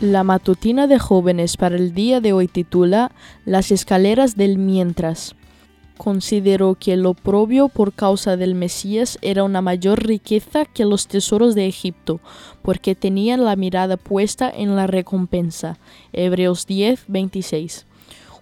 La matutina de jóvenes para el día de hoy titula Las escaleras del mientras. Consideró que lo propio por causa del Mesías era una mayor riqueza que los tesoros de Egipto, porque tenían la mirada puesta en la recompensa. Hebreos 10, 26.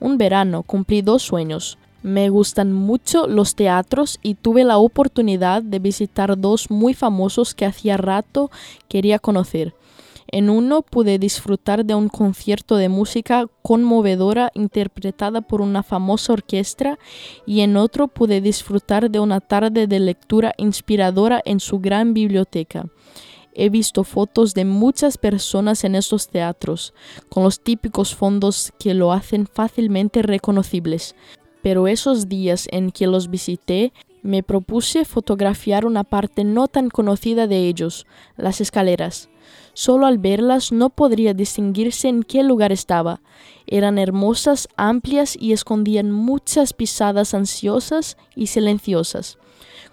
Un verano cumplí dos sueños. Me gustan mucho los teatros y tuve la oportunidad de visitar dos muy famosos que hacía rato quería conocer. En uno pude disfrutar de un concierto de música conmovedora interpretada por una famosa orquesta y en otro pude disfrutar de una tarde de lectura inspiradora en su gran biblioteca. He visto fotos de muchas personas en estos teatros, con los típicos fondos que lo hacen fácilmente reconocibles. Pero esos días en que los visité, me propuse fotografiar una parte no tan conocida de ellos, las escaleras. Solo al verlas no podría distinguirse en qué lugar estaba. Eran hermosas, amplias y escondían muchas pisadas ansiosas y silenciosas.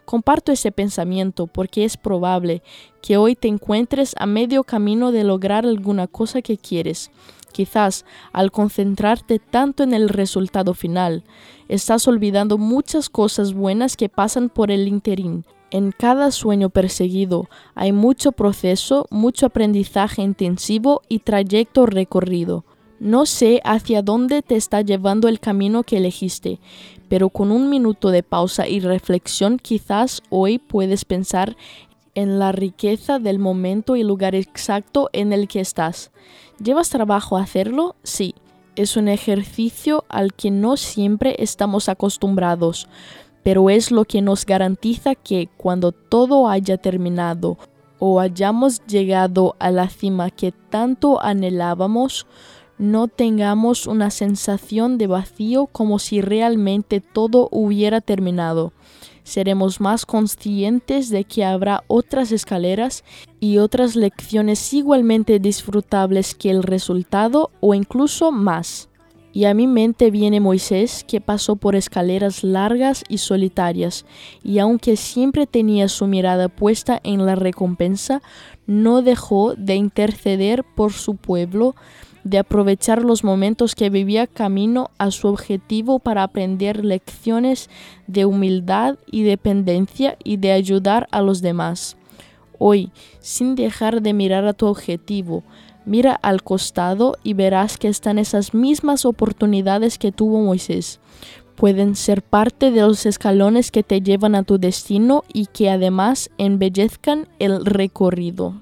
Comparto ese pensamiento porque es probable que hoy te encuentres a medio camino de lograr alguna cosa que quieres. Quizás al concentrarte tanto en el resultado final, estás olvidando muchas cosas buenas que pasan por el interín en cada sueño perseguido hay mucho proceso, mucho aprendizaje intensivo y trayecto recorrido. No sé hacia dónde te está llevando el camino que elegiste, pero con un minuto de pausa y reflexión quizás hoy puedes pensar en la riqueza del momento y lugar exacto en el que estás. ¿Llevas trabajo a hacerlo? Sí. Es un ejercicio al que no siempre estamos acostumbrados, pero es lo que nos garantiza que cuando todo haya terminado o hayamos llegado a la cima que tanto anhelábamos, no tengamos una sensación de vacío como si realmente todo hubiera terminado. Seremos más conscientes de que habrá otras escaleras y otras lecciones igualmente disfrutables que el resultado o incluso más. Y a mi mente viene Moisés, que pasó por escaleras largas y solitarias, y aunque siempre tenía su mirada puesta en la recompensa, no dejó de interceder por su pueblo, de aprovechar los momentos que vivía camino a su objetivo para aprender lecciones de humildad y dependencia y de ayudar a los demás. Hoy, sin dejar de mirar a tu objetivo, Mira al costado y verás que están esas mismas oportunidades que tuvo Moisés. Pueden ser parte de los escalones que te llevan a tu destino y que además embellezcan el recorrido.